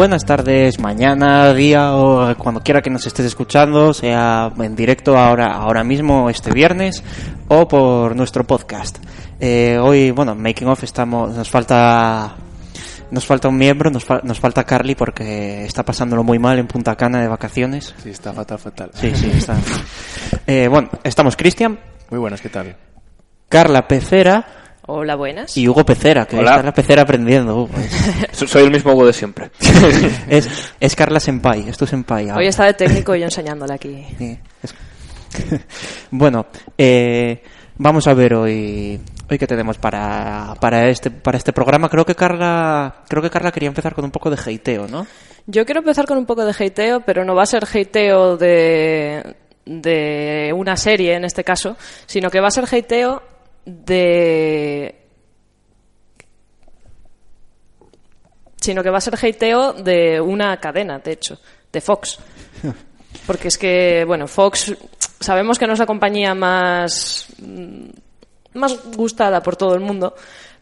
Buenas tardes, mañana, día o cuando quiera que nos estés escuchando, sea en directo ahora, ahora mismo, este viernes, o por nuestro podcast. Eh, hoy, bueno, Making Off estamos, nos falta, nos falta un miembro, nos, fa- nos falta Carly porque está pasándolo muy mal en Punta Cana de vacaciones. Sí, está fatal, fatal. Sí, sí, está. Eh, bueno, estamos Cristian, Muy buenas, ¿qué tal? Carla Pecera Hola, buenas. y Hugo Pecera, que Hola. está la Pecera aprendiendo. Hugo. Soy el mismo Hugo de siempre. Es, es Carla Senpai, es tu Senpai. ahora. Hoy está de técnico y yo enseñándole aquí. Sí, es- bueno, eh, vamos a ver hoy hoy qué tenemos para, para este para este programa. Creo que Carla creo que Carla quería empezar con un poco de hateo, ¿no? Yo quiero empezar con un poco de hateo, pero no va a ser hateo de, de una serie en este caso, sino que va a ser hateo de. Sino que va a ser hateo de una cadena, de hecho, de Fox. Porque es que, bueno, Fox sabemos que no es la compañía más, mm, más gustada por todo el mundo,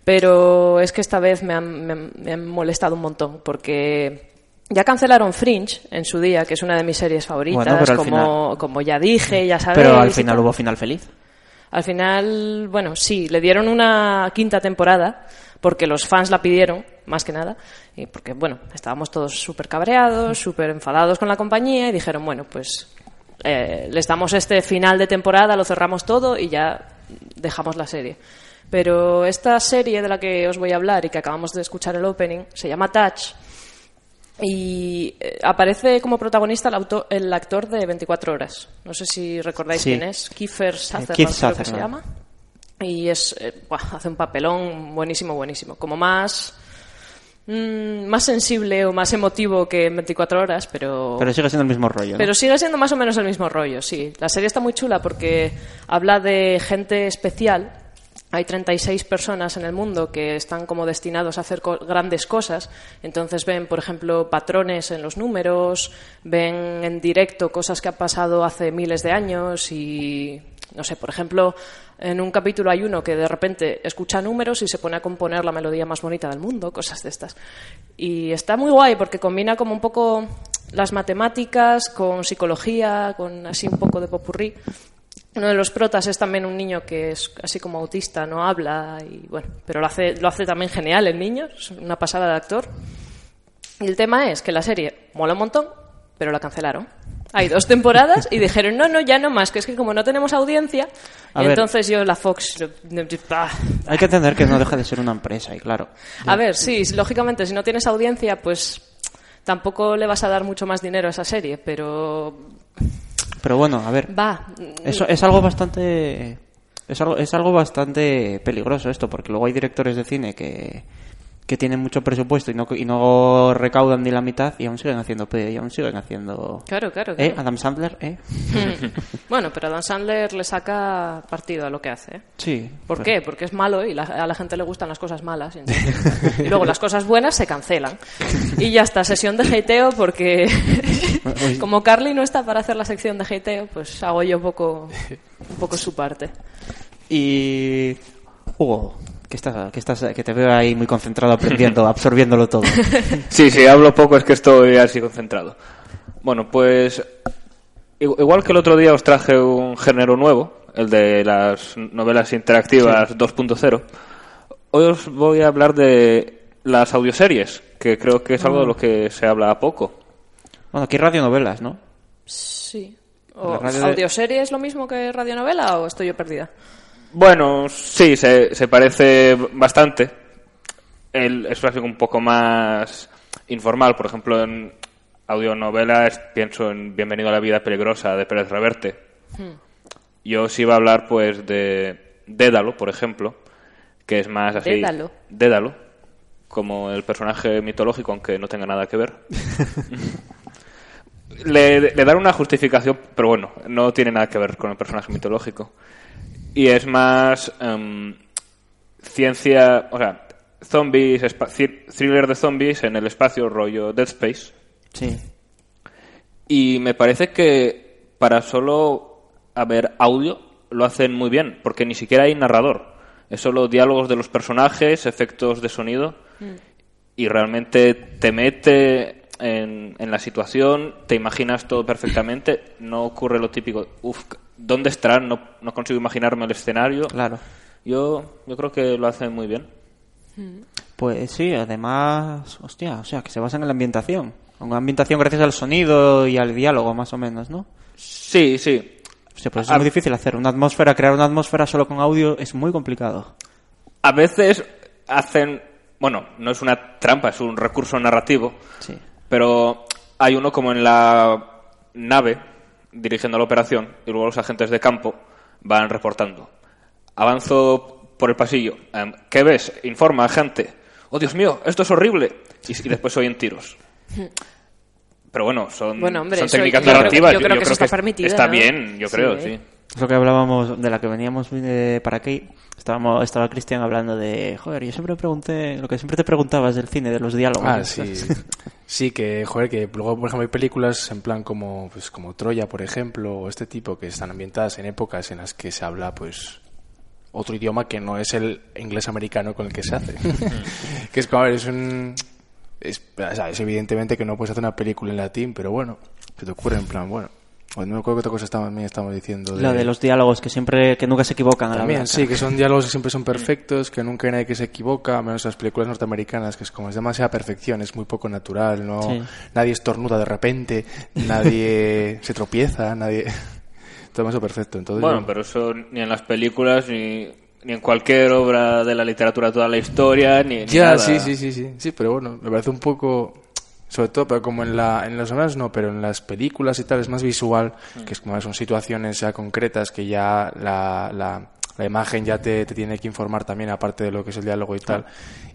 pero es que esta vez me han, me han- me han molestado un montón porque ya cancelaron Fringe en su día, que es una de mis series favoritas, Bueno, como, como ya dije, ya sabéis. Pero al final hubo final feliz. Al final, bueno, sí, le dieron una quinta temporada porque los fans la pidieron, más que nada, y porque, bueno, estábamos todos súper cabreados, súper enfadados con la compañía y dijeron, bueno, pues eh, les damos este final de temporada, lo cerramos todo y ya dejamos la serie. Pero esta serie de la que os voy a hablar y que acabamos de escuchar el opening se llama Touch y eh, aparece como protagonista el, auto- el actor de 24 horas. No sé si recordáis Sí. quién es. Kiefer Sutherland, Keith creo que se llama. Y es, eh, buah, hace un papelón buenísimo, buenísimo. Como más, mm, más sensible o más emotivo que en 24 horas, pero... Pero sigue siendo el mismo rollo. ¿no? Pero sigue siendo más o menos el mismo rollo, sí. La serie está muy chula porque habla de gente especial. Hay 36 personas en el mundo que están como destinados a hacer co- grandes cosas. Entonces ven, por ejemplo, patrones en los números, ven en directo cosas que han pasado hace miles de años y, no sé, por ejemplo, en un capítulo hay uno que de repente escucha números y se pone a componer la melodía más bonita del mundo, cosas de estas. Y está muy guay porque combina como un poco las matemáticas con psicología, con así un poco de popurrí. Uno de los protas es también un niño que es así como autista, no habla y bueno, pero lo hace, lo hace también genial el niño, es una pasada de actor. Y el tema es que la serie mola un montón, pero la cancelaron. Hay dos temporadas y dijeron, no, no, ya no más, que es que como no tenemos audiencia, y entonces yo la Fox... Hay que entender que no deja de ser una empresa y claro. a ver, sí, lógicamente, si no tienes audiencia, pues tampoco le vas a dar mucho más dinero a esa serie, pero Pero bueno, a ver. va. Eso es algo bastante es algo, es algo bastante peligroso esto, porque luego hay directores de cine que, que tienen mucho presupuesto y no, y no recaudan ni la mitad y aún siguen haciendo y aún siguen haciendo Claro, claro. ¿Eh? claro. Adam Sandler, ¿eh? Bueno, pero Adam Sandler le saca partido a lo que hace. ¿eh? Sí. ¿Por pero- qué? Porque es malo y la- a la gente le gustan las cosas malas. Y luego las cosas buenas se cancelan. Y ya está, sesión de hateo porque como Carly no está para hacer la sección de hateo, pues hago yo un poco, un poco su parte. Y Hugo, que estás, que estás, que te veo ahí muy concentrado aprendiendo, absorbiéndolo todo. Sí, sí, hablo poco, es que estoy así concentrado. Bueno, pues igu- igual que el otro día os traje un género nuevo, el de las novelas interactivas 2.0, hoy os voy a hablar de las audioseries, que creo que es algo de lo que se habla poco. Bueno, aquí radionovelas, ¿no? Sí. O, ¿Audioserie es lo mismo que radionovela o estoy yo perdida? Bueno, sí, se, se parece bastante. El, es algo un poco más informal. Por ejemplo, en audionovelas pienso en Bienvenido a la vida peligrosa de Pérez Reverte. Yo sí iba a hablar pues de Dédalo, por ejemplo, que es más así... Dédalo. Dédalo, como el personaje mitológico, aunque no tenga nada que ver. le, le dan una justificación, pero bueno, no tiene nada que ver con el personaje mitológico. Y es más em, ciencia, o sea, zombies, thriller de zombies en el espacio, rollo Dead Space. Sí. Y me parece que para solo haber audio lo hacen muy bien, porque ni siquiera hay narrador. Es solo diálogos de los personajes, efectos de sonido, y realmente te mete en, en la situación, te imaginas todo perfectamente. No ocurre lo típico, uff, ¿dónde estarán? No, no consigo imaginarme el escenario. Claro. Yo, yo creo que lo hacen muy bien. Pues sí, además, hostia, o sea, que se basa en la ambientación. Una ambientación gracias al sonido y al diálogo, más o menos, ¿no? Sí, sí. O sea, pues es muy difícil hacer una atmósfera, crear una atmósfera solo con audio es muy complicado. A veces hacen, bueno, no es una trampa, es un recurso narrativo. Sí. Pero hay uno como en la nave dirigiendo la operación y luego los agentes de campo van reportando. Avanzo por el pasillo. em, ¿Qué ves? Informa, agente. Oh, Dios mío, esto es horrible. Y, y después oyen tiros. Pero bueno, son, Bueno, hombre, son eso técnicas yo narrativas. yo creo que está es- permitido, Está ¿no? bien, yo Sí. creo, sí. Es lo que hablábamos, de la que veníamos para aquí. Estábamos, estaba Cristian hablando de, joder, yo siempre pregunté, lo que siempre te preguntabas del cine, de los diálogos. Ah, sí. Sí, que, joder, que luego, por ejemplo, hay películas en plan como, pues, como Troya, por ejemplo, o este tipo, que están ambientadas en épocas en las que se habla, pues, otro idioma que no es el inglés americano con el que se hace. que es como, a ver, es un... Es, o sea, es evidentemente que no puedes hacer una película en latín, pero bueno, se te ocurre en plan, bueno. O no me acuerdo qué otra cosa estamos, también estamos diciendo. Lo de los diálogos que siempre, que nunca se equivocan a la También, hablar. sí, que son diálogos que siempre son perfectos, que nunca hay nadie que se equivoca, menos las películas norteamericanas, que es como es demasiada perfección, es muy poco natural, no Sí. nadie estornuda de repente, nadie se tropieza, nadie... Todo demasiado perfecto. Entonces, Bueno, yo- pero eso ni en las películas, ni, ni en cualquier obra de la literatura, toda la historia, ni, ni Ya, nada. sí, sí, sí, sí, sí, pero bueno, me parece un poco... Sobre todo, pero como en, la, en las novelas no, pero en las películas y tal es más visual, que es como son situaciones ya concretas que ya la, la, la imagen ya te, te tiene que informar también, aparte de lo que es el diálogo y tal,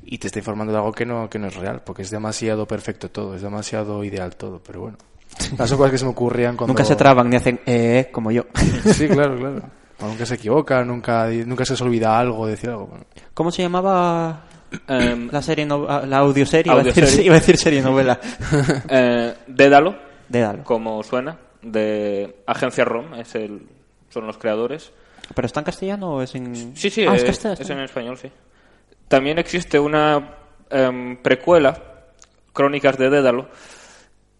y te está informando de algo que no, que no es real, porque es demasiado perfecto todo, es demasiado ideal todo, pero bueno. Las son cosas que se me ocurrían cuando... Nunca se traban ni hacen eh, como yo. Sí, claro, claro. O nunca se equivoca, nunca, nunca se les olvida algo, decir algo. Bueno. ¿Cómo se llamaba Em, la serie, no- ah, la audioserie? Iba a decir- Audioserie. Iba a decir serie novela. eh, Dédalo, Dédalo. como suena, de Agencia ROM, es el, son los creadores. ¿Pero está en castellano o es en...? Sí, sí, Ah, es, es es en español, sí. También existe una em, precuela, Crónicas de Dédalo,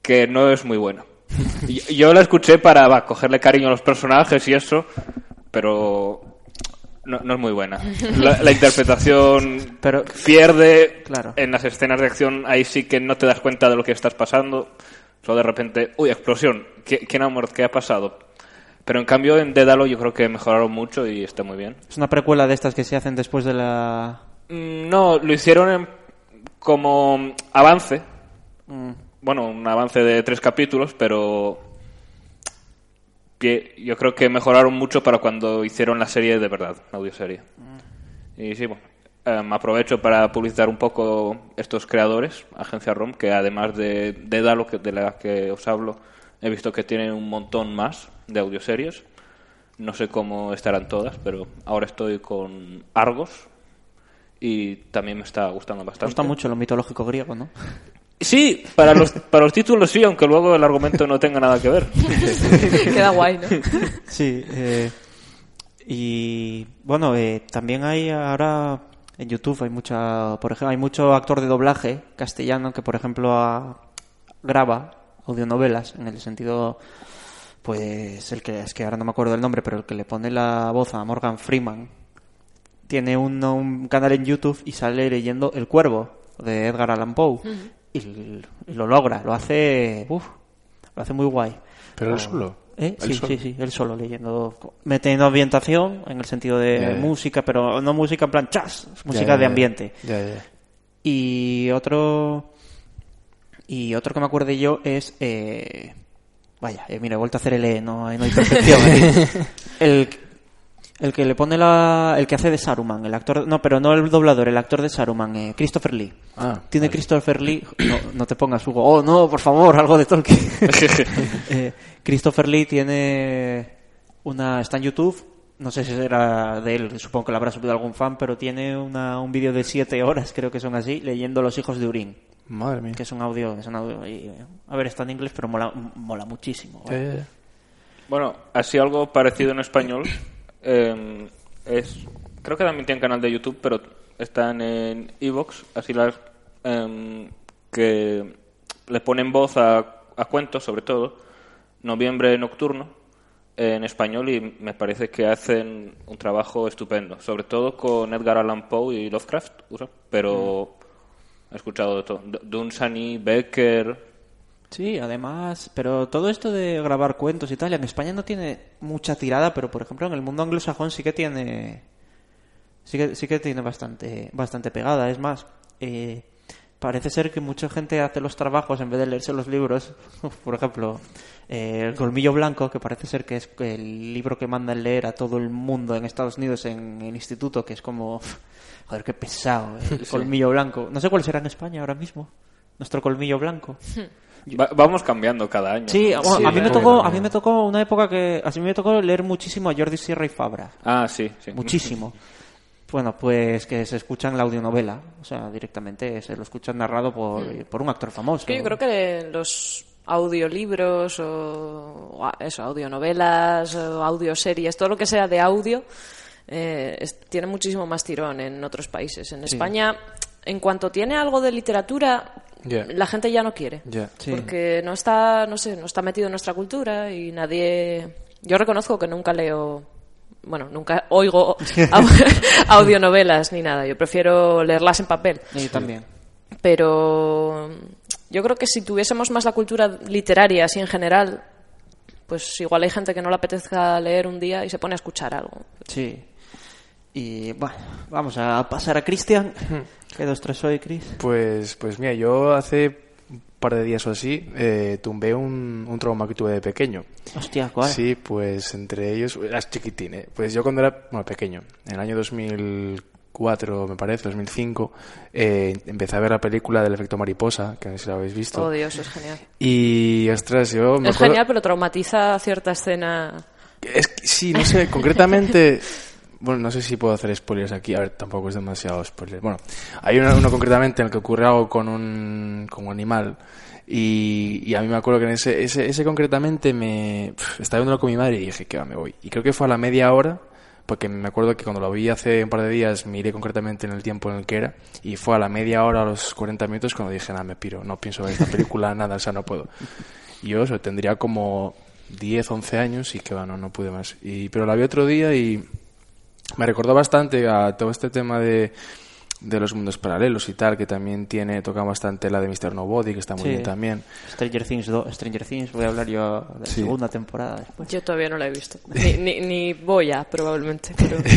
que no es muy buena. Y- Yo la escuché para va, cogerle cariño a los personajes y eso, pero no, no es muy buena. La, la interpretación Pero- pierde Claro. en las escenas de acción, ahí sí que no te das cuenta de lo que estás pasando. Solo de repente, uy, explosión, ¿Qui- ¿quién ha muerto? ¿Qué ha pasado? Pero en cambio en Dédalo yo creo que mejoraron mucho y está muy bien. Es una precuela de estas que se hacen después de la... Mm, No, lo hicieron en- como avance. Mm. Bueno, un avance de tres capítulos, pero que yo creo que mejoraron mucho para cuando hicieron la serie de verdad, la audioserie. Y sí, bueno, em, aprovecho para publicitar un poco estos creadores, Agencia ROM, que además de, de Dalo, que, de la que os hablo, he visto que tienen un montón más de audioseries. No sé cómo estarán todas, pero ahora estoy con Argos y también me está gustando Me bastante. gusta mucho lo mitológico griego, ¿no? Sí, para los, para los títulos sí, aunque luego el argumento no tenga nada que ver. Queda guay, ¿no? Sí, eh, y bueno, eh, también hay ahora en YouTube hay mucha, por ejemplo, hay mucho actor de doblaje castellano que, por ejemplo, a- graba audionovelas en el sentido, pues el que es que ahora no me acuerdo del nombre, pero el que le pone la voz a Morgan Freeman tiene un, un canal en YouTube y sale leyendo El Cuervo. de Edgar Allan Poe. Y lo logra, lo hace. uf, lo hace muy guay. Pero él solo. ¿Eh? Sí, solo. sí, sí, él solo leyendo, metiendo ambientación en el sentido de música, pero no música en plan chas, música de ambiente. Y otro. Y otro que me acuerde yo es. eh, Vaya, eh, mira, he vuelto a hacer el E, no, hay- no hay perfección. aquí. el, el que le pone la. El que hace de Saruman, el actor. No, pero no el doblador, el actor de Saruman, eh, Christopher Lee. Ah, Tiene vale. Christopher Lee. No, no te pongas, Hugo. Oh, no, por favor, algo de Tolkien. Eh, Christopher Lee tiene una. Está en YouTube. No sé si será de él, supongo que lo habrá subido algún fan, pero tiene una, un vídeo de siete horas, creo que son así, leyendo Los hijos de Urín, Madre mía. que es un audio. Es un audio y, eh, a ver, está en inglés, pero mola, mola muchísimo. Bueno, así algo parecido en español. Eh, es Creo que también tienen canal de YouTube, pero están en Evox, así las. em, que les ponen voz a, a cuentos, sobre todo. Noviembre Nocturno, en español, y me parece que hacen un trabajo estupendo. Sobre todo con Edgar Allan Poe y Lovecraft, pero. He escuchado de todo. Dunsany, Becker. Sí, además, pero todo esto de grabar cuentos y tal, en España no tiene mucha tirada, pero por ejemplo en el mundo anglosajón sí que tiene, sí que, sí que tiene bastante, bastante pegada. Es más, eh, parece ser que mucha gente hace los trabajos en vez de leerse los libros. por ejemplo, eh, El Colmillo Blanco, que parece ser que es el libro que mandan leer a todo el mundo en Estados Unidos en el instituto, que es como, joder, qué pesado, eh, el Colmillo Blanco. No sé cuál será en España ahora mismo. Nuestro colmillo blanco. Va- vamos cambiando cada año. Sí, bueno, Sí, a mí me tocó, a mí me tocó una época que a mí me tocó leer muchísimo a Jordi Sierra y Fabra, Ah, sí, sí. muchísimo. Bueno, pues que se escucha en la audionovela, o sea, directamente se lo escuchan narrado por, por un actor famoso. Es que yo creo que los audiolibros o, eso, audionovelas, o audioseries, todo lo que sea de audio, eh, es- tiene muchísimo más tirón en otros países. En España, en cuanto tiene algo de literatura, La gente ya no quiere. Sí. Porque no está, no sé, no está metido en nuestra cultura y nadie... Yo reconozco que nunca leo... Bueno, nunca oigo au- audionovelas ni nada. Yo prefiero leerlas en papel Y también. pero yo creo que si tuviésemos más la cultura literaria así en general, pues igual hay gente que no le apetezca leer un día y se pone a escuchar algo. Sí. Y bueno, vamos a pasar a Cristian. ¿Qué dos, tres hoy, Cris? Pues, pues mira, yo hace un par de días o así eh, tumbé un, un trauma que tuve de pequeño. Hostia, ¿cuál? Sí, pues entre ellos, eras chiquitín, ¿eh? Pues yo cuando era, bueno, pequeño, en el año 2004, me parece, 2005, eh, empecé a ver la película del efecto mariposa, que no sé si la habéis visto. Oh, Dios, es genial. Y, ostras, yo me Es acuerdo- genial, pero traumatiza cierta escena. Es que, sí, no sé, concretamente... Bueno, no sé si puedo hacer spoilers aquí. A ver, tampoco es demasiado spoiler. Bueno, hay uno, concretamente en el que ocurre algo con un, con animal. Y, y a mí me acuerdo que en ese, ese, ese concretamente me... pf, estaba viéndolo con mi madre y dije que va, me voy. Y creo que fue a la media hora, porque me acuerdo que cuando lo vi hace un par de días miré concretamente en el tiempo en el que era. Y fue a la media hora, a los 40 minutos, cuando dije, nada, me piro. No pienso ver esta película, nada, o sea, no puedo. Y yo eso, tendría como 10, 11 años y que bueno, no pude más. Y, pero la vi otro día y me recordó bastante a todo este tema de, de los mundos paralelos y tal, que también tiene, toca bastante la de Mr. Nobody, que está muy Sí. bien también. Stranger Things 2, Stranger Things, voy a hablar yo de la Sí. segunda temporada después. Yo todavía no la he visto. Ni, ni, ni voy a, probablemente. Pero...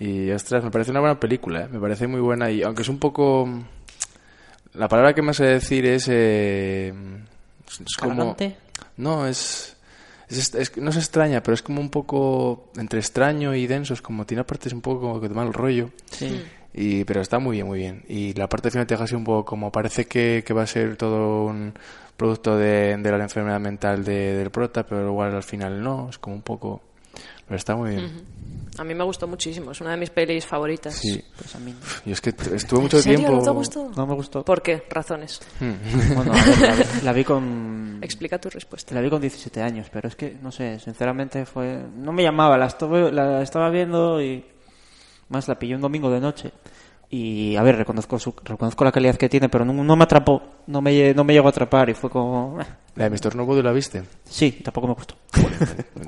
Y ostras, me parece una buena película, ¿eh? me parece muy buena y aunque es un poco... La palabra que me sé decir es... eh, es como... ¿Cargante? No, es, es, es- No es extraña, pero es como un poco... Entre extraño y denso, es como... Tiene partes un poco como que de mal rollo. Sí. Y, pero está muy bien, muy bien. Y la parte final te deja así un poco como parece que, que va a ser todo un producto de, de la enfermedad mental de- del prota, pero igual al final no, es como un poco... Pero está muy bien. A mí me gustó muchísimo, es una de mis pelis favoritas. Sí. Pues a mí. Y es que estuve mucho ¿En serio? tiempo... ¿No te gustó? No me gustó. ¿Por qué? Razones. Bueno, a ver, la, vi- la vi con... Explica tu respuesta. La vi con 17 años, pero es que, no sé, sinceramente fue... No me llamaba, la, estuve- la estaba viendo y... Más la pillé un domingo de noche. Y a ver, reconozco, su, reconozco la calidad que tiene, pero no, no me atrapó, no me, no me llegó a atrapar y fue como... eh. ¿La de Mr. Nobody la viste? Sí, tampoco me gustó.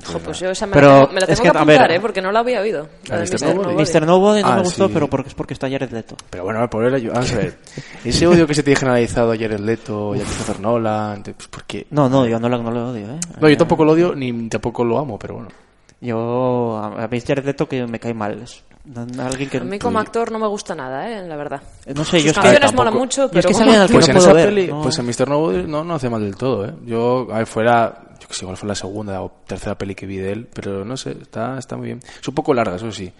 Jo, pues yo esa me, Pero la tengo, me la es que, que, a ver, apuntar, ¿eh? Porque no la había oído. La ¿La de Mr. Nobody? Mr. Nobody no Ah, me gustó, sí. pero porque es porque está Jared Leto. Pero bueno, por él, vamos a ver. Ese odio que se te ha generalizado ayer el Leto, ya Christopher Nolan, pues porque... No, no, yo no lo, no lo odio, ¿eh? No, yo tampoco lo odio ni tampoco lo amo, pero bueno. Yo, a mí Jared Leto que me cae mal. Es alguien que... A mí como actor no me gusta nada, ¿eh? La verdad. No sé, yo Sus canciones molan mucho, es pero que como que Pues no en esa ver. peli, no. pues en Mr. Nobody no, no hace mal del todo, ¿eh? Yo, a ver, fue la, yo que sé, igual fue la segunda o tercera peli que vi de él, pero no sé, está, está muy bien. Es un poco larga, eso sí.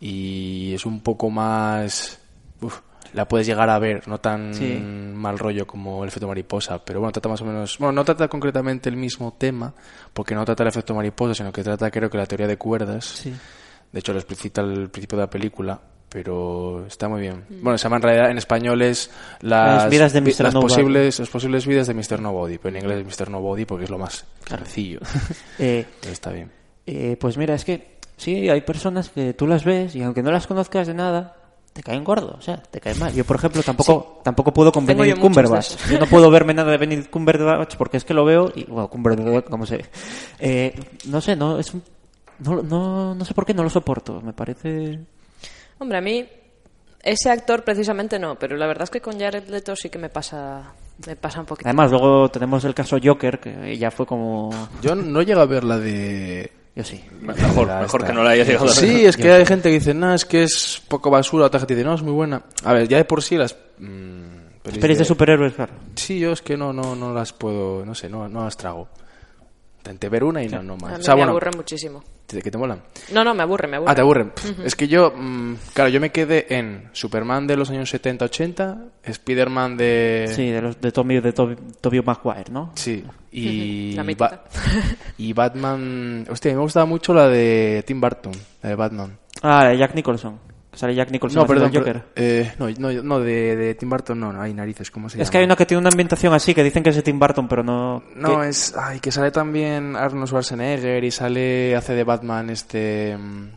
Y es un poco más, uf, la puedes llegar a ver, no tan Sí. mal rollo como el efecto mariposa, pero bueno, trata más o menos, bueno, no trata concretamente el mismo tema, porque no trata el efecto mariposa, sino que trata creo que la teoría de cuerdas. Sí. De hecho, lo explicita al principio de la película, pero está muy bien. Bueno, se llama en realidad en español es las, Las vidas de Mr. las Nobody. posibles, las posibles vidas de Mr. Nobody, pero en inglés es Mr. Nobody porque es lo más sencillo. Eh, Pero está bien. eh, pues mira, es que sí, hay personas que tú las ves y aunque no las conozcas de nada, te caen gordo, o sea, te caen mal. Yo, por ejemplo, tampoco tampoco puedo con Tengo Benedict yo Cumberbatch. Yo no puedo verme nada de Benedict Cumberbatch porque es que lo veo y, bueno, Cumberbatch, como sé. Eh, no sé, no, es un- no, no, no sé por qué no lo soporto. Me parece... Hombre, a mí ese actor precisamente no, pero la verdad es que con Jared Leto sí que me pasa, me pasa un poquito. Además, luego tenemos el caso Joker, que ya fue como... Yo no llego a ver la de... Yo sí. Mejor, mejor que no la haya llegado a ver. Sí, es que hay gente que dice, no, es que es poco basura, otra gente dice, no, es muy buena. A ver, ya de por sí las... mm, pelis Pelis de superhéroes, claro. Sí, yo es que no, no, no las puedo, no sé, no, no las trago. Intenté ver una y no, no A más. mí O sea, me bueno, aburre muchísimo. ¿de qué te molan? No, no, me aburre, me aburre. Ah, te aburren. Es que yo, mm, claro, yo me quedé en Superman de los años 70-80, Spider-Man de... Sí, de los de Tommy de Toby, Tobey Maguire, ¿no? Sí, y, La. Ba- y Batman... Hostia, me gustaba mucho la de Tim Burton, la de Batman. Ah, de Jack Nicholson. Que Sale Jack Nicholson No, perdón, el Joker. eh, no, no, no, de, de Tim Burton no, no, hay narices, ¿cómo se llama? Es que hay una que tiene una ambientación así que dicen que es de Tim Burton, pero no. No, es... Ay, que sale también Arnold Schwarzenegger y sale... Hace de Batman este... mm,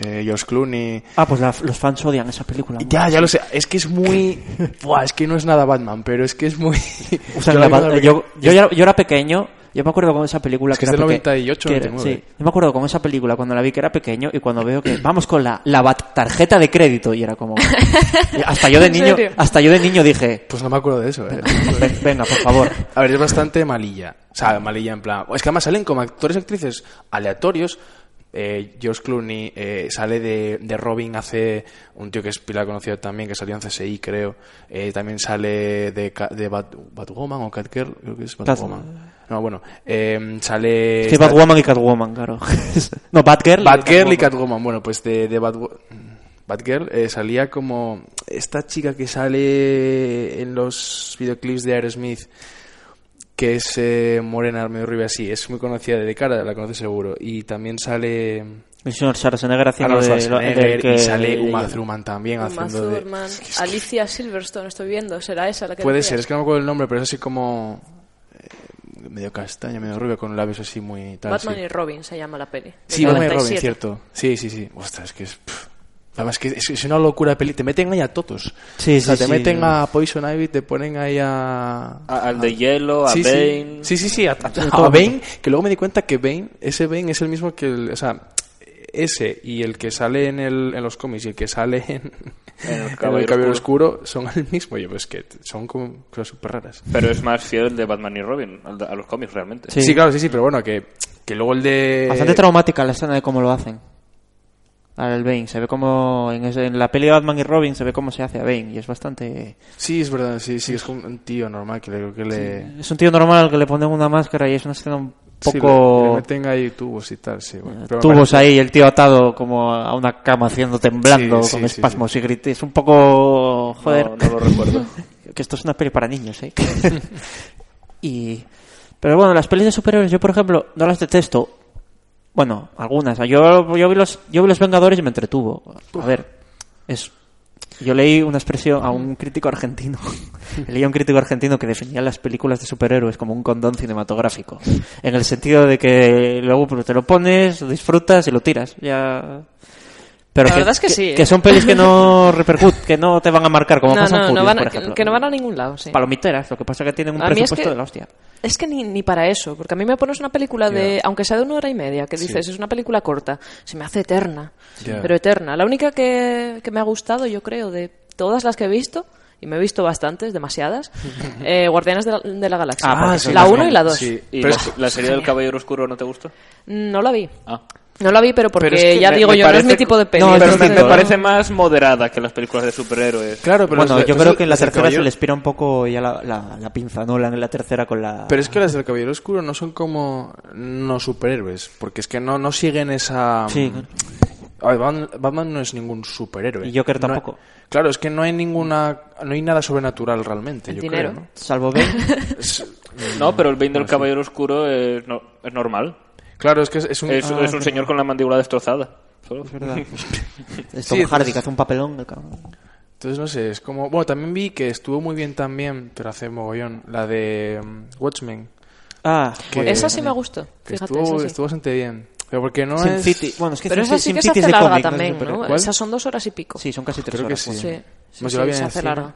eh, George Clooney... Ah, pues la- los fans odian esa película. Ya, ya lo sé. Es que es muy... Buah, es que no es nada Batman, pero es que es muy... O sea, Yo la yo, yo era pequeño, yo me acuerdo con esa película Es que que es era del peque- 98, que era- 99. sí, yo me acuerdo con esa película cuando la vi que era pequeño y cuando veo que vamos con la, la bat- tarjeta de crédito y era como hasta yo de ¿En niño serio? hasta yo de niño dije Pues no me acuerdo de eso, eh. "Ven- venga por favor A ver, es bastante malilla. O sea, malilla en plan... Es que además salen como actores y actrices aleatorios. Eh, George Clooney eh, sale de, de Robin hace un tío que es pila conocido también, que salió en CSI, creo. Eh, también sale de, de Bat- Batwoman o Catgirl, creo que es Batwoman. No, bueno, eh, sale... es que esta- Batwoman y Catwoman claro no Batgirl Batgirl y Catwoman. Bueno, pues de, de Batwo- Batgirl eh, salía como esta chica que sale en los videoclips de Aerosmith, que es eh, morena, medio rubia así. Es muy conocida de cara, la conoces seguro. Y también sale el señor Schwarzenegger haciendo de, Schwarzenegger que- y sale de- Uma Thurman también Uma haciendo de... Thurman, Es que- es que- Alicia Silverstone, estoy viendo. ¿Será esa la que Puede decías? ser, es que no me acuerdo el nombre, pero es así como... medio castaña, medio rubia, con labios así muy... Tal, Batman sí. y Robin se llama la peli. Sí, Batman y Robin, 97. cierto. Sí, sí, sí. Ostras, es que es... pff. Además, que es, es una locura de peli. Te meten ahí a todos. Sí, o sea, sí, te sí. meten a Poison Ivy, te ponen ahí a... A- al de hielo, a sí, Bane. Sí, sí, sí, sí, a, a- a Bane, que luego me di cuenta que Bane, ese Bane es el mismo que el... O sea, ese y el que sale en, el, en los cómics y el que sale en, En el Caballero Oscuro. Oscuro son el mismo. Yo, pues que son como cosas súper raras. Pero es más fiel el de Batman y Robin, a los cómics realmente. Sí. Sí. claro, sí, sí, pero bueno, que, que luego el de... bastante traumática la escena de cómo lo hacen al Bane se ve como en, ese- en la peli de Batman y Robin se ve cómo se hace a Bane y es bastante Sí, es verdad, sí, sí, es como un tío normal que le creo que le... es un tío normal al que le ponen una máscara y es una escena un Sí, poco le, le meten ahí tubos y tal, sí. Bueno, pero me tubos parece- ahí, el tío atado como a una cama haciendo temblando Sí, sí, con sí, espasmos y gritos. Es un poco... Joder, No, no lo recuerdo. que esto es una peli para niños, ¿eh? y... Pero bueno, las pelis de superhéroes yo, por ejemplo, no las detesto. Bueno, algunas. Yo, yo, vi los, yo vi Los Vengadores y me entretuvo. A ver, es... Yo leí una expresión a un crítico argentino. leí a un crítico argentino que definía las películas de superhéroes como un condón cinematográfico. En el sentido de que luego te lo pones, lo disfrutas y lo tiras. Ya... Pero La verdad es que sí, ¿eh? Que son pelis que no repercut, que no te van a marcar, como no, pasa en no, no Furious, van por ejemplo. que no van a ningún lado, sí. Palomiteras, lo que pasa es que tienen un A mí es presupuesto que- de la hostia. Es que ni, ni para eso, porque a mí me pones una película de, aunque sea de una hora y media, que dices, es una película corta, se me hace eterna, pero eterna. La única que, que me ha gustado, yo creo, de todas las que he visto, y me he visto bastantes, demasiadas, eh, Guardianes de la, de la Galaxia. Ah, porque son la las 1 y la 2. Sí, ¿Y pero la, es- la serie del Caballero Oscuro no te gustó? No la vi. Ah. No la vi, pero porque Pero es que ya Me- digo me yo, no es mi tipo de peli. No, pero me, parece más moderada que las películas de superhéroes. Claro, pero bueno, yo creo que en la tercera se les pira un poco ya la, la, la pinza, ¿no? La, en la tercera con la... Pero es que las del Caballero Oscuro no son como no superhéroes, porque es que no, no siguen esa... Sí. A ver, Batman, Batman no es ningún superhéroe. Y Joker No hay- tampoco. claro, es que no hay ninguna... No hay nada sobrenatural realmente, El yo dinero. creo, ¿no? Salvo Bane. No, pero el Bane del Caballero Oscuro es, no- es normal. Claro, es que es, un... Es, Ah, es un señor con la mandíbula destrozada. Es verdad. Es Sí, Tom Hardy entonces- que hace un papelón. el cabrón. Entonces, no sé, es como... Bueno, también vi que estuvo muy bien también, pero hace mogollón, la de mm, Watchmen. Ah, Que-. Esa sí me gustó, Que fíjate, estuvo, esa sí. estuvo bastante bien. Pero porque no Sin es... City. Bueno, es que Pero Sin, esa sí que se hace de larga cómic, no también. ¿no? ¿Cuál? Esas son dos horas y pico. Sí, son casi tres Creo que horas. sí. pues. Sí, sí, sí, en se hace larga.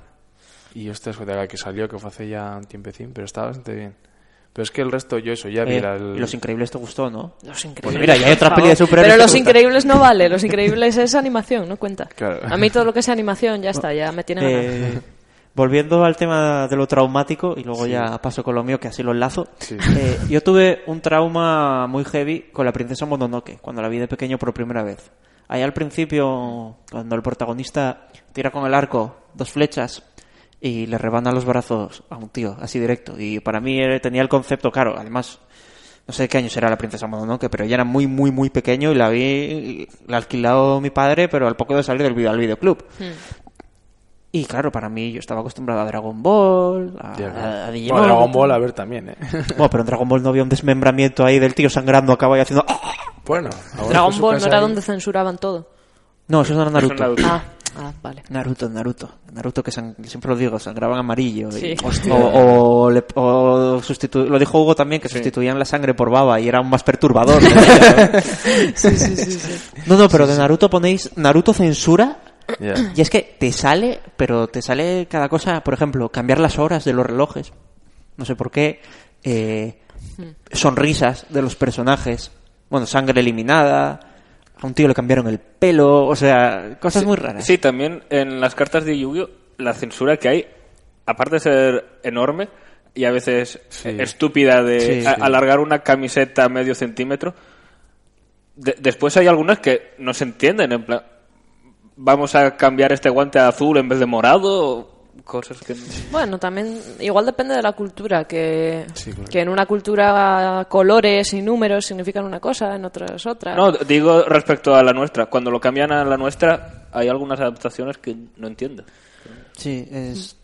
Y ostras, que salió, que fue hace ya un tiempecín, pero estaba bastante bien. Pero es que el resto, yo eso, ya vi Eh, la... y Los Increíbles te gustó, ¿no? Los Increíbles. Pues mira, y hay otra peli de superhéroes Pero Los. Increíbles no vale. Los Increíbles es animación, no cuenta. Claro. A mí todo lo que sea animación ya está, ya me tiene ganado. Eh, volviendo al tema de lo traumático, y luego ya paso con lo mío, que así lo enlazo. Sí. Eh, yo tuve un trauma muy heavy con la princesa Mononoke, cuando la vi de pequeño por primera vez. Ahí al principio, cuando el protagonista tira con el arco dos flechas y le rebana los brazos a un tío, así directo. Y para mí tenía el concepto, claro, además, no sé de qué año será la princesa Mononoke, pero ya era muy, muy, muy pequeño y la vi, la alquilado mi padre, pero al poco de salir del video, al videoclub. Y claro, para mí yo estaba acostumbrado a Dragon Ball, a, a- a. Digimon. Bueno, Dragon Ball, a ver, también, ¿eh? Bueno, pero en Dragon Ball no había un desmembramiento ahí del tío sangrando acá y haciendo... ¡ah! bueno. ahora Dragon Ball no era ahí- donde censuraban todo. No, eso era Naruto. Naruto. Ah, ah, vale. Naruto, Naruto. Naruto que siempre lo digo, sangraban amarillo. y- Sí. Hostia. O, o, le- o sustitu- lo dijo Hugo también, que sustituían la sangre por baba y era aún más perturbador. Sí, sí, sí, sí. no, no, pero de Naruto ponéis Naruto censura y es que te sale, pero te sale cada cosa, por ejemplo, cambiar las horas de los relojes. No sé por qué. eh, sonrisas de los personajes. Bueno, sangre eliminada. A un tío le cambiaron el pelo. O sea, cosas muy raras. Sí, también en las cartas de Yu-Gi-Oh! la censura que hay, aparte de ser enorme y a veces Sí. estúpida de Sí, a- sí. alargar una camiseta medio centímetro, de- después hay algunas que no se entienden, en plan, vamos a cambiar este guante a azul en vez de morado, cosas que... Bueno, también igual depende de la cultura, que, Sí, claro. que en una cultura colores y números significan una cosa, en otras otra. No, digo respecto a la nuestra, cuando lo cambian a la nuestra hay algunas adaptaciones que no entiendo. Sí, es.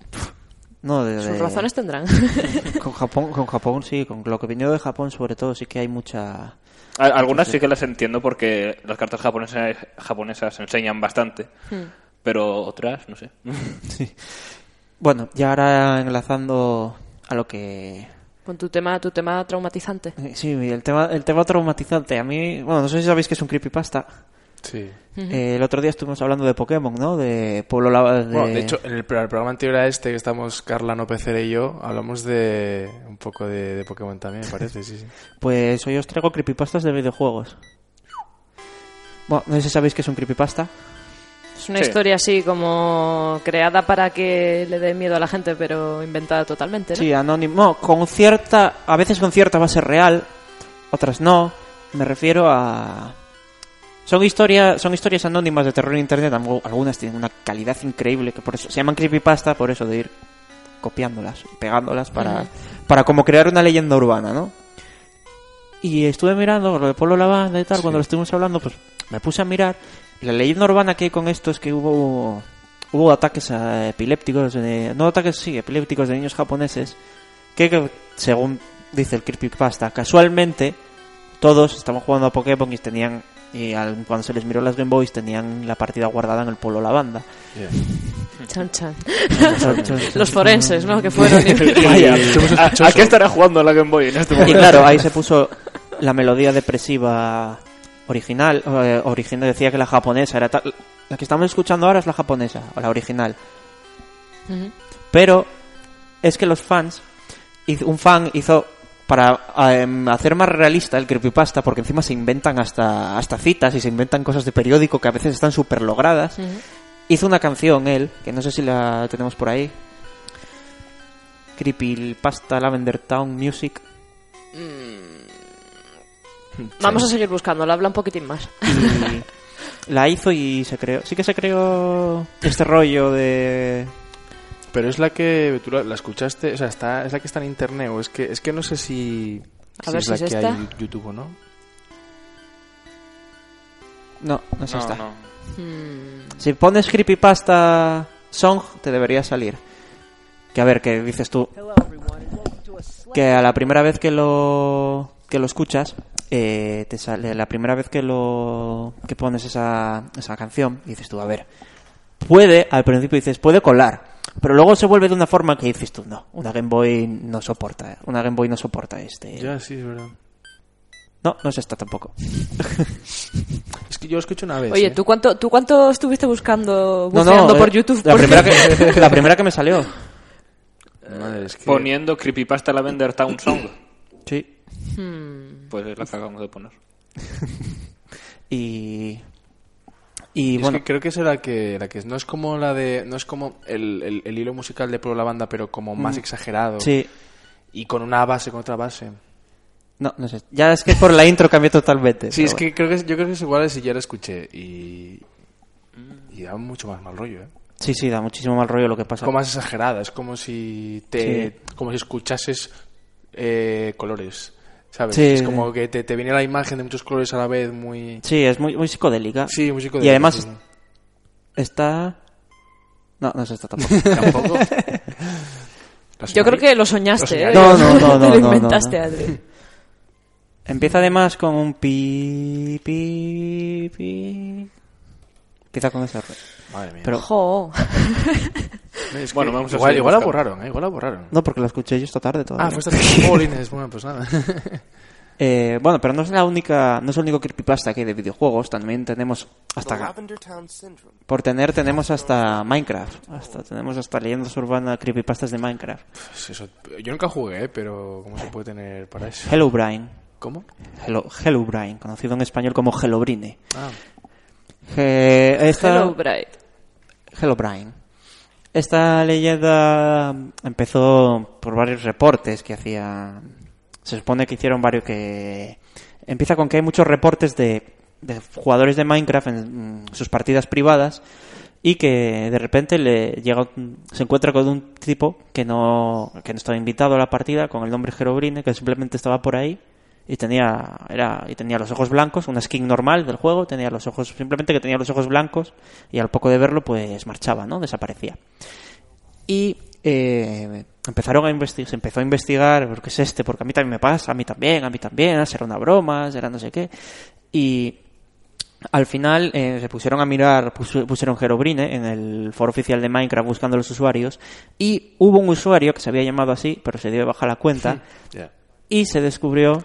No, de, Sus de- razones tendrán. Con Japón, con Japón sí, con lo que vino de Japón sobre todo sí que hay mucha. Algunas sí que las entiendo porque las cartas japonesas, japonesas enseñan bastante, pero otras, no sé. Bueno, y ahora enlazando a lo que. Con tu tema, tu tema traumatizante. eh, Sí, el tema, el tema traumatizante. A mí, bueno, no sé si sabéis que es un creepypasta. Sí. Eh, el otro día estuvimos hablando de Pokémon, ¿no? De Pueblo Lava. De... Bueno, de hecho, en el, pro- el programa anterior a este que estamos Carla No Pecera y yo, hablamos de un poco de, de Pokémon también, me parece, sí, sí. Pues hoy os traigo creepypastas de videojuegos. Bueno, no sé si sabéis que es un creepypasta. Es una Sí. historia así como creada para que le dé miedo a la gente, pero inventada totalmente, ¿no? Sí, anónimo. Con cierta. A veces con cierta base real, otras no. Me refiero a. Son historias, son historias anónimas de terror en internet. algu- Algunas tienen una calidad increíble, que por eso se llaman creepypasta, por eso de ir copiándolas, pegándolas para, para como crear una leyenda urbana, ¿no? Y estuve mirando lo de Polo Lavanda y tal, cuando lo estuvimos hablando, pues me puse a mirar. Y la leyenda urbana que hay con esto es que hubo hubo ataques a epilépticos, de, no ataques, sí, epilépticos de niños japoneses, que, según dice el creepypasta, casualmente todos estaban jugando a Pokémon y tenían y al- cuando se les miró las Game Boys tenían la partida guardada en el Polo Lavanda. Yeah. Chan, chan. Los forenses, ¿no? Que fueron. Vaya. ¿A, a qué estará jugando la Game Boy en este Y claro, ahí se puso la melodía depresiva original, eh, original decía que la japonesa era tal. La que estamos escuchando ahora es la japonesa, o la original. Pero es que los fans, un fan hizo para em, hacer más realista el creepypasta, porque encima se inventan hasta, hasta citas y se inventan cosas de periódico que a veces están súper logradas. Hizo una canción él, que no sé si la tenemos por ahí. Creepypasta Lavender Town Music. Vamos a seguir buscándola, habla un poquitín más. Y la hizo y se creó. Sí que se creó este rollo de. Pero es la que tú la, la escuchaste, o sea, está, es la que está en internet o es que es que no sé si, A ver es si la es que esta. hay en YouTube o no. No, no es No, esta. no. Hmm. Si pones creepypasta song, te debería salir. Que a ver, que dices tú. Que a la primera vez que lo que lo escuchas, eh, te sale la primera vez que lo que pones esa, esa canción, y dices tú, a ver, puede, al principio dices, puede colar, pero luego se vuelve de una forma que dices tú, no, una Game Boy no soporta, una Game Boy no soporta este. Ya, sí, es verdad. No, no es esta tampoco. Es que yo lo escucho una vez. Oye, ¿eh? ¿tú cuánto, ¿tú cuánto estuviste buscando, No, buceando no, por eh, YouTube? La Porque- primera, que, la primera que me salió. Madre, es que- Poniendo Creepypasta Lavender Town Song. Sí. Pues es la que acabamos de poner. Y. Y es bueno. que creo que es la que, la que no es como la de. No es como el, el- el hilo musical de Pueblo la Banda, pero como más exagerado. Mm. Sí. Y con una base, con otra base. No, no sé. Ya es que por la intro cambió totalmente. Sí, es que creo que yo creo que es igual si ya la escuché y. Y da mucho más mal rollo, ¿eh? Sí, sí, da muchísimo mal rollo lo que pasa. como más exagerada, es como si te como si escuchases eh, colores, ¿sabes? Sí, es como que te, te viene la imagen de muchos colores a la vez muy Sí, es muy, muy psicodélica. Sí, muy Y psicodélica, además sí, está... No, no es esta tampoco. tampoco. ¿La Yo creo que lo soñaste, ¿eh? No, no, no, no, Lo no, no, inventaste, no. Adri. Empieza además con un pi, pi, pi... Empieza con ese ruido. Madre mía. Pero... Jo. Es que Bueno, vamos a igual, igual la borraron, ¿eh? Igual la borraron. No, porque la escuché yo esta tarde todavía. Ah, fue esta Jolines, bueno, pues nada. Eh, bueno, pero no es la única, no es el único creepypasta que hay de videojuegos. También tenemos hasta por tener tenemos hasta Minecraft, hasta tenemos hasta leyendas urbanas creepypastas de Minecraft. Pues eso, yo nunca jugué, ¿eh? pero ¿cómo se puede tener para eso? Hello Brian, ¿Cómo? Hello, Hello Brian, conocido en español como Hellobrine. Ah, Eh, esta, Hello, Bright. Hello Brian. Esta leyenda empezó por varios reportes que hacía. Se supone que hicieron varios que. Empieza con que hay muchos reportes de, de jugadores de Minecraft en mm, sus partidas privadas y que de repente le llega se encuentra con un tipo que no que no estaba invitado a la partida con el nombre Herobrine que simplemente estaba por ahí y tenía era y tenía los ojos blancos una skin normal del juego tenía los ojos simplemente que tenía los ojos blancos y al poco de verlo pues marchaba no desaparecía y eh, empezaron a investigar, se empezó a investigar, ¿por qué es este? Porque a mí también me pasa, a mí también, a mí también, será una broma, será no sé qué. Y al final eh, se pusieron a mirar, pusieron Herobrine en el foro oficial de Minecraft buscando a los usuarios y hubo un usuario que se había llamado así, pero se dio de baja la cuenta y se descubrió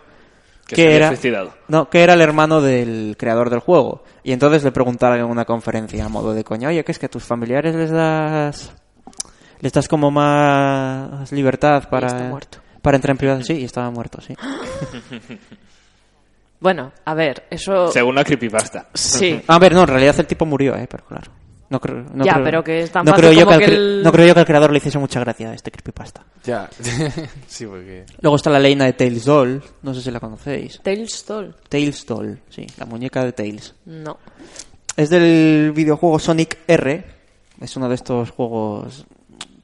Que era suicidado. no que era el hermano del creador del juego y entonces le preguntaron en una conferencia a modo de coña oye que es que a tus familiares les das les das como más libertad para está muerto. para entrar en privado sí y estaba muerto sí Bueno, a ver, eso... Según la creepypasta. Sí. a ver no en realidad el tipo murió eh pero claro no creo, no Ya, creo- pero que es tan no fácil creo yo como que, al que el- no creo yo que al creador le hiciese mucha gracia a este creepypasta Ya. sí, porque... luego está la leina de Tails Doll no sé si la conocéis Tales Doll. Tails Doll sí la muñeca de Tails No. Es del videojuego Sonic R. Es uno de estos juegos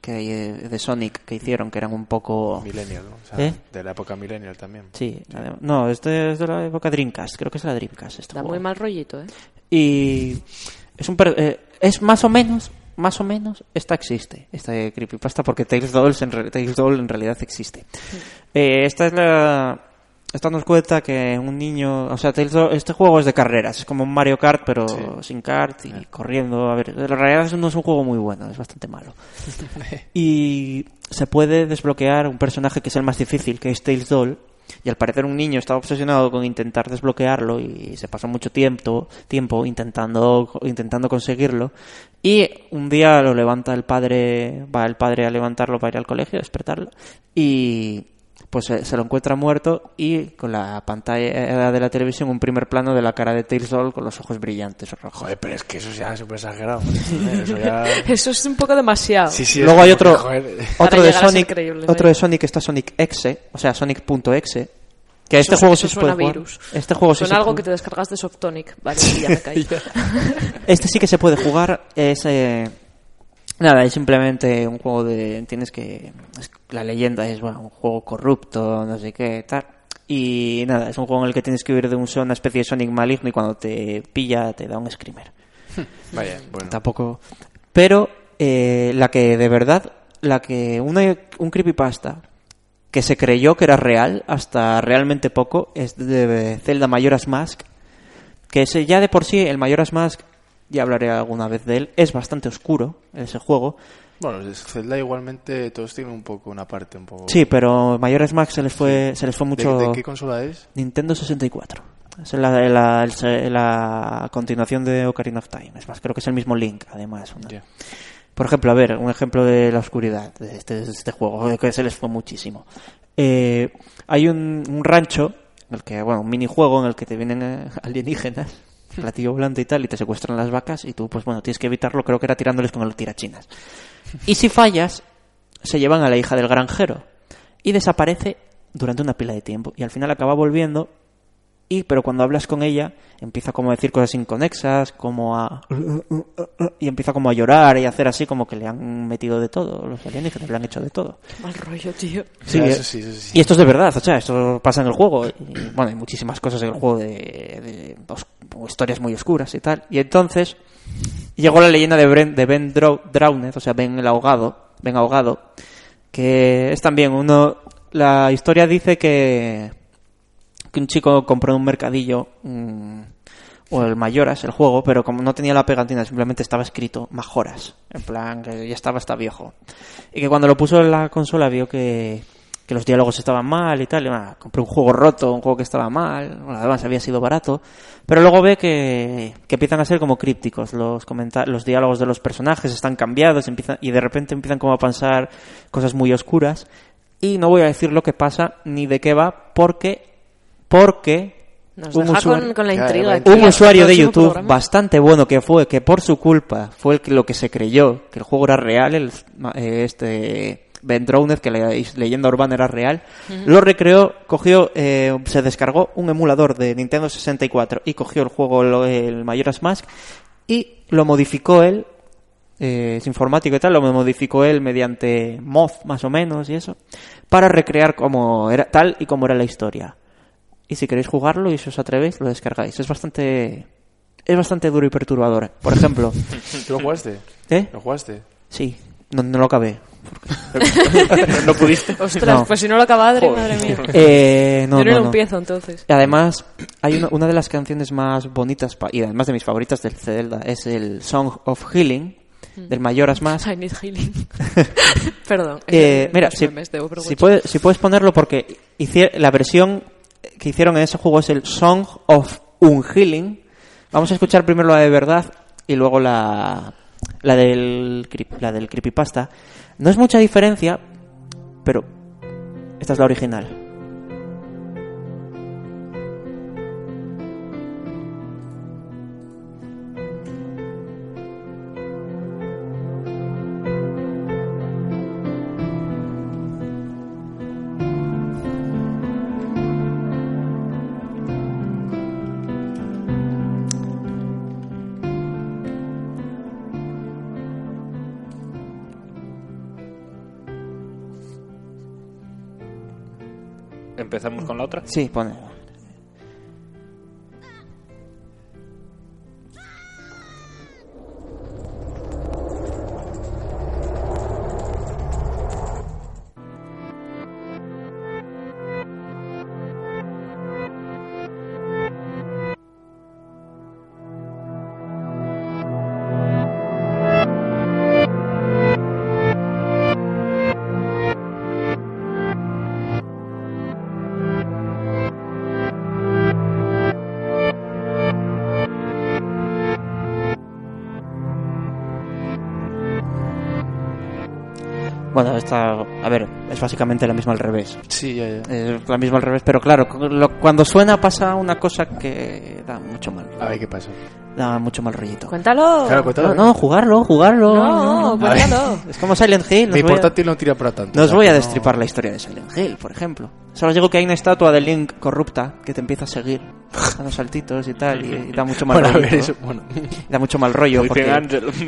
que hay, eh, de Sonic que hicieron que eran un poco... Millennial, ¿no? O sea, ¿Eh? de la época Millennial también. Sí, no, este es de la época Dreamcast. Creo que es de la Dreamcast. Este Da juego. muy mal rollito, ¿eh? Y es un per- eh, es más o menos, más o menos, esta existe, esta de creepypasta, porque Tales Doll en, Tales Doll en realidad existe. Eh, esta es la, esta nos cuenta que un niño, o sea, Tales Doll- este juego es de carreras, es como un Mario Kart, pero Sí. sin kart y corriendo. A ver, en realidad no es un juego muy bueno, es bastante malo. y se puede desbloquear un personaje que es el más difícil, que es Tails Doll, y al parecer un niño estaba obsesionado con intentar desbloquearlo y se pasó mucho tiempo, tiempo intentando, intentando conseguirlo. Y un día lo levanta el padre, va el padre a levantarlo para ir al colegio, a despertarlo y pues se, se lo encuentra muerto y con la pantalla de la televisión un primer plano de la cara de Tails Doll con los ojos brillantes rojos. Joder, pero es que eso ya es súper exagerado. ¿eh? Eso ya... Eso es un poco demasiado. Sí, sí, Luego hay otro, joder, otro de a Sonic, otro de Sonic que está Sonic Exe, o sea, Sonic.exe, que este Eso- juego eso sí se puede suena jugar. virus. Este juego sí Suena algo puede- que te descargas de Softonic. Vale, sí, ya me caí. Este sí que se puede jugar, es eh, nada, es simplemente un juego de tienes que es- la leyenda es bueno, un juego corrupto, no sé qué, tal. Y nada, es un juego en el que tienes que huir de un, una especie de Sonic maligno y cuando te pilla te da un screamer. Vaya, bueno. Tampoco. Pero eh, la que de verdad, la que una, un creepypasta que se creyó que era real hasta realmente poco es de Zelda Majora's Mask, que ese ya de por sí el Majora's Mask, ya hablaré alguna vez de él, es bastante oscuro ese juego. Bueno, Zelda igualmente todos tienen un poco una parte un poco... Sí, pero Majora's Mask se les fue, se les fue ¿De, mucho de qué consola es? Nintendo 64. Es la, la, continuación de Ocarina of Time. Es más, creo que es el mismo Link, además. una- Ya. Por ejemplo, a ver, un ejemplo de la oscuridad de este, de este juego, que se les fue muchísimo. Eh, hay un, un rancho, en el que, bueno, un minijuego en el que te vienen eh, alienígenas, platillo volante y tal, y te secuestran las vacas, y tú, pues bueno, tienes que evitarlo, creo que era tirándoles con el tirachinas. Y si fallas, se llevan a la hija del granjero, y desaparece durante una pila de tiempo, y al final acaba volviendo y pero cuando hablas con ella empieza como a decir cosas inconexas como a y empieza como a llorar y a hacer así como que le han metido de todo los alienígenas le han hecho de todo Mal rollo, tío. Sí, Ya, eh, eso sí, eso sí. y esto es de verdad o sea esto pasa en el juego y bueno hay muchísimas cosas en el juego de, de os- historias muy oscuras y tal y entonces llegó la leyenda de, Bren- de Ben Drowned o sea Ben el ahogado Ben ahogado que es también uno la historia dice que que un chico compró en un mercadillo mm, o el Mayoras, el juego, pero como no tenía la pegatina, simplemente estaba escrito Majoras, en plan que ya estaba hasta viejo. Y que cuando lo puso en la consola vio que, que los diálogos estaban mal y tal, y bueno, compré un juego roto, un juego que estaba mal, bueno, además había sido barato, pero luego ve que, que empiezan a ser como crípticos, los los diálogos de los personajes están cambiados, empiezan, y de repente empiezan como a pensar cosas muy oscuras, y no voy a decir lo que pasa ni de qué va, porque, porque Nos un deja usuario- con, con la Claro, intriga. un aquí, un hasta el usuario de YouTube programa. bastante bueno que fue que por su culpa fue el que lo que se creyó que el juego era real el eh, este Ben Drowned que la leyenda urbana era real lo recreó cogió eh, se descargó un emulador de Nintendo 64 y cogió el juego lo- el Majora's Mask y lo modificó él eh, es informático y tal, lo modificó él mediante mod más o menos y eso, para recrear como era tal y como era la historia. Y si queréis jugarlo y si os atrevéis, lo descargáis. Es bastante es bastante duro y perturbador. Por ejemplo, ¿Tú lo jugaste? ¿eh? ¿Lo jugaste? Sí, no, no lo acabé. no pudiste. Ostras, No. pues si no lo acaba Adri, madre mía. Eh, no, Yo no, no, lo empiezo entonces. Y Además, hay una, una de las canciones más bonitas pa- y además de mis favoritas del Zelda es el Song of Healing del Majora's Mask. I need healing. Perdón. Eh, mira, si, si, puedes, si puedes ponerlo porque hicie- la versión que hicieron en ese juego es el Song of Unhealing. Vamos a escuchar primero la de verdad y luego la, la, del, la del creepypasta. No es mucha diferencia, pero esta es la original. Con la otra. Sí, pone. Bueno, esta, a ver, es básicamente la misma al revés. Sí, ya, ya. Es la misma al revés, pero claro, lo- cuando suena pasa una cosa que da mucho mal, A ver qué pasa. da mucho mal rollito. Cuéntalo. Claro, cuéntalo. No, no, jugarlo, jugarlo. No, cuéntalo. Es como Silent Hill. Mi voy a- portátil no tira para tanto. No os o sea, voy a no- destripar la historia de Silent Hill, por ejemplo. Solo os digo que hay una estatua de Link corrupta que te empieza a seguir a los saltitos y tal, y, y da mucho mal Bueno, a rollo. ver, eso, bueno. Da mucho mal rollo porque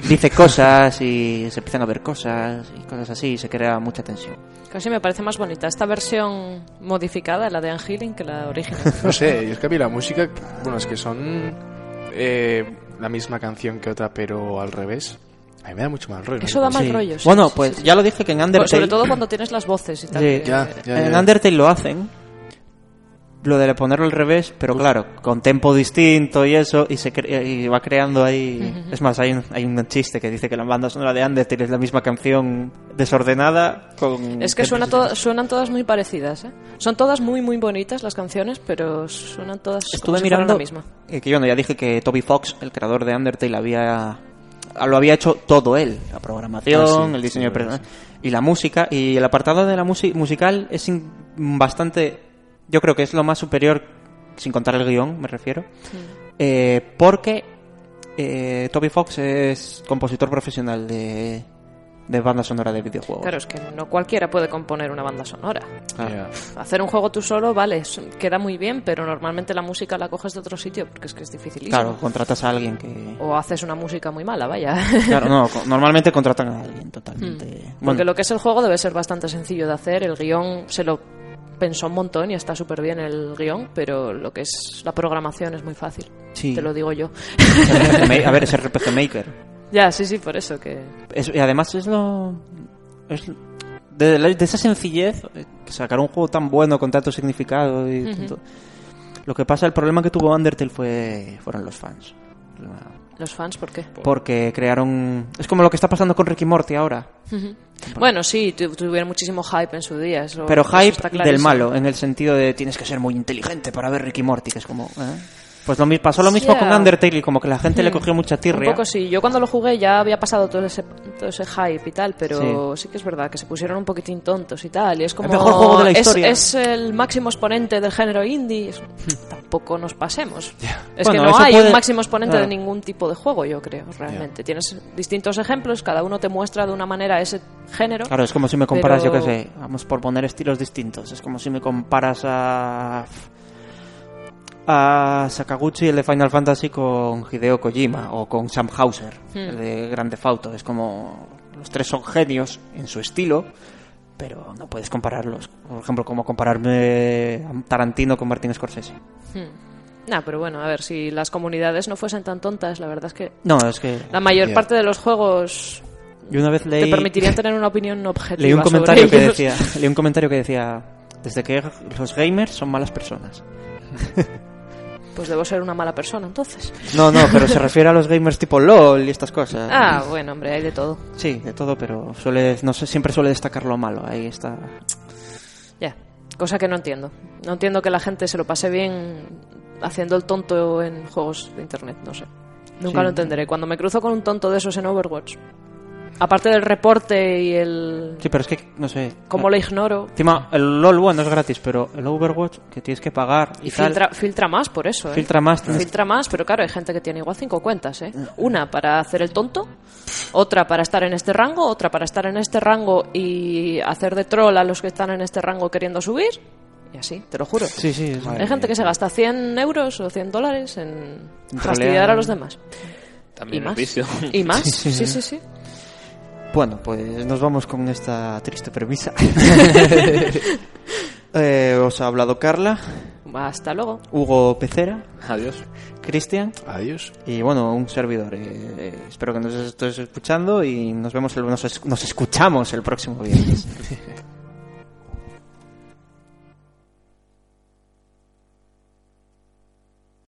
dice cosas y se empiezan a ver cosas y cosas así y se crea mucha tensión. Casi me parece más bonita esta versión modificada, la de Angeling, que la original. No sé, es que a mí la música, bueno, es que son eh, la misma canción que otra, pero al revés. A mí me da mucho mal rollo. Eso da mal Sí. rollo. sí, bueno, sí, pues sí, sí. ya lo dije que en Undertale... Sobre todo cuando tienes las voces y tal. Sí. que- Ya, ya, en ya. Undertale lo hacen, lo de ponerlo al revés, pero claro, con tempo distinto y eso, y se cre- y va creando ahí... Es más, hay un, hay un chiste que dice que la banda sonora de Undertale es la misma canción desordenada con... Es que suena to- suenan todas muy parecidas, ¿eh? Son todas muy, muy bonitas las canciones, pero suenan todas como Estuve si fueran mirando la misma. eh, que bueno, ya dije que Toby Fox, el creador de Undertale, había lo había hecho todo él, la programación, Ah, sí, el diseño sí, de personajes y la música y el apartado de la música musical es bastante yo creo que es lo más superior sin contar el guion, me refiero. eh, porque eh, Toby Fox es compositor profesional de, de banda sonora de videojuegos. Claro, es que no cualquiera puede componer una banda sonora. Claro. Ya. Hacer un juego tú solo, vale, queda muy bien, pero normalmente la música la coges de otro sitio porque es que es dificilísimo. Claro, contratas a alguien que O haces una música muy mala, vaya. Claro, no, normalmente contratan a alguien totalmente. Porque Bueno, lo que es el juego debe ser bastante sencillo de hacer. El guion se lo pensó un montón y está súper bien el guion, pero lo que es la programación es muy fácil. Sí. Te lo digo yo. A ver, es RPG Maker. ya, sí, sí, por eso que... Es- y además es lo. Es de, esa sencillez, eh, sacar un juego tan bueno con tanto significado y tanto- Lo que pasa, el problema que tuvo Undertale fue fueron los fans. Los fans, ¿por qué? Porque crearon. Es como lo que está pasando con Ricky Morty ahora. Bueno, sí, tu- tuvieron muchísimo hype en su día. eso- Pero hype está del malo, en el sentido de tienes que ser muy inteligente para ver Ricky Morty, que es como. ¿eh? Pues lo, mi- pasó lo mismo con Undertale y como que la gente le Hmm. cogió mucha Un tirria. poco sí. Yo cuando lo jugué ya había pasado todo ese, todo ese hype y tal, pero sí. que es verdad que se pusieron un poquitín tontos y tal. Y es como. mejor juego de la es- historia. Es, el máximo exponente del género indie. Es- tampoco nos pasemos. Es Bueno, que no hay puede- un máximo exponente Ah. de ningún tipo de juego, yo creo, realmente. Tienes distintos ejemplos, cada uno te muestra de una manera ese género. Claro, es como si me comparas, Pero- yo qué sé, vamos por poner estilos distintos. Es como si me comparas a. a Sakaguchi, el de Final Fantasy, con Hideo Kojima o con Sam Hauser, el de Grande Auto. Es como. Los tres son genios en su estilo, pero no puedes compararlos. Por ejemplo, como compararme a Tarantino con Martin Scorsese. Nah, pero bueno, a ver, si las comunidades no fuesen tan tontas, la verdad es que No, es que. la mayor parte de los juegos Yo una vez leí. te permitirían tener una opinión objetiva. Leí un sobre comentario que ellos. decía, leí un comentario que decía, desde que los gamers son malas personas. Pues debo ser una mala persona, entonces. No, no, pero se refiere a los gamers tipo LOL y estas cosas. Ah, bueno, hombre, hay de todo. Sí, de todo, pero suele, no sé, siempre suele destacar lo malo. Ahí está. Ya, cosa que no entiendo. No entiendo que la gente se lo pase bien haciendo el tonto en juegos de internet, no sé. Nunca Sí. lo entenderé. Cuando me cruzo con un tonto de esos en Overwatch, aparte del reporte y el... Sí, pero es que, no sé. cómo lo ignoro, Encima, el LOL, bueno, es gratis, pero el Overwatch, que tienes que pagar y, y tal, filtra, filtra más por eso, ¿eh? filtra más. tienes- Filtra más, pero claro, hay gente que tiene igual cinco cuentas, ¿eh? Una para hacer el tonto, otra para estar en este rango, otra para estar en este rango y hacer de troll a los que están en este rango queriendo subir, y así, te lo juro. Sí, sí. es- Hay gente que se gasta 100 euros o 100 dólares en fastidiar a los demás. También y es más. vicio. Y más, Sí, sí, sí, sí. Bueno, pues nos vamos con esta triste premisa. Eh, os ha hablado Carla, Hasta luego. Hugo Pecera, Adiós. Cristian. Adiós. Y bueno, un servidor. eh, eh, espero que nos estés escuchando y nos vemos, el- nos, nos escuchamos el próximo viernes.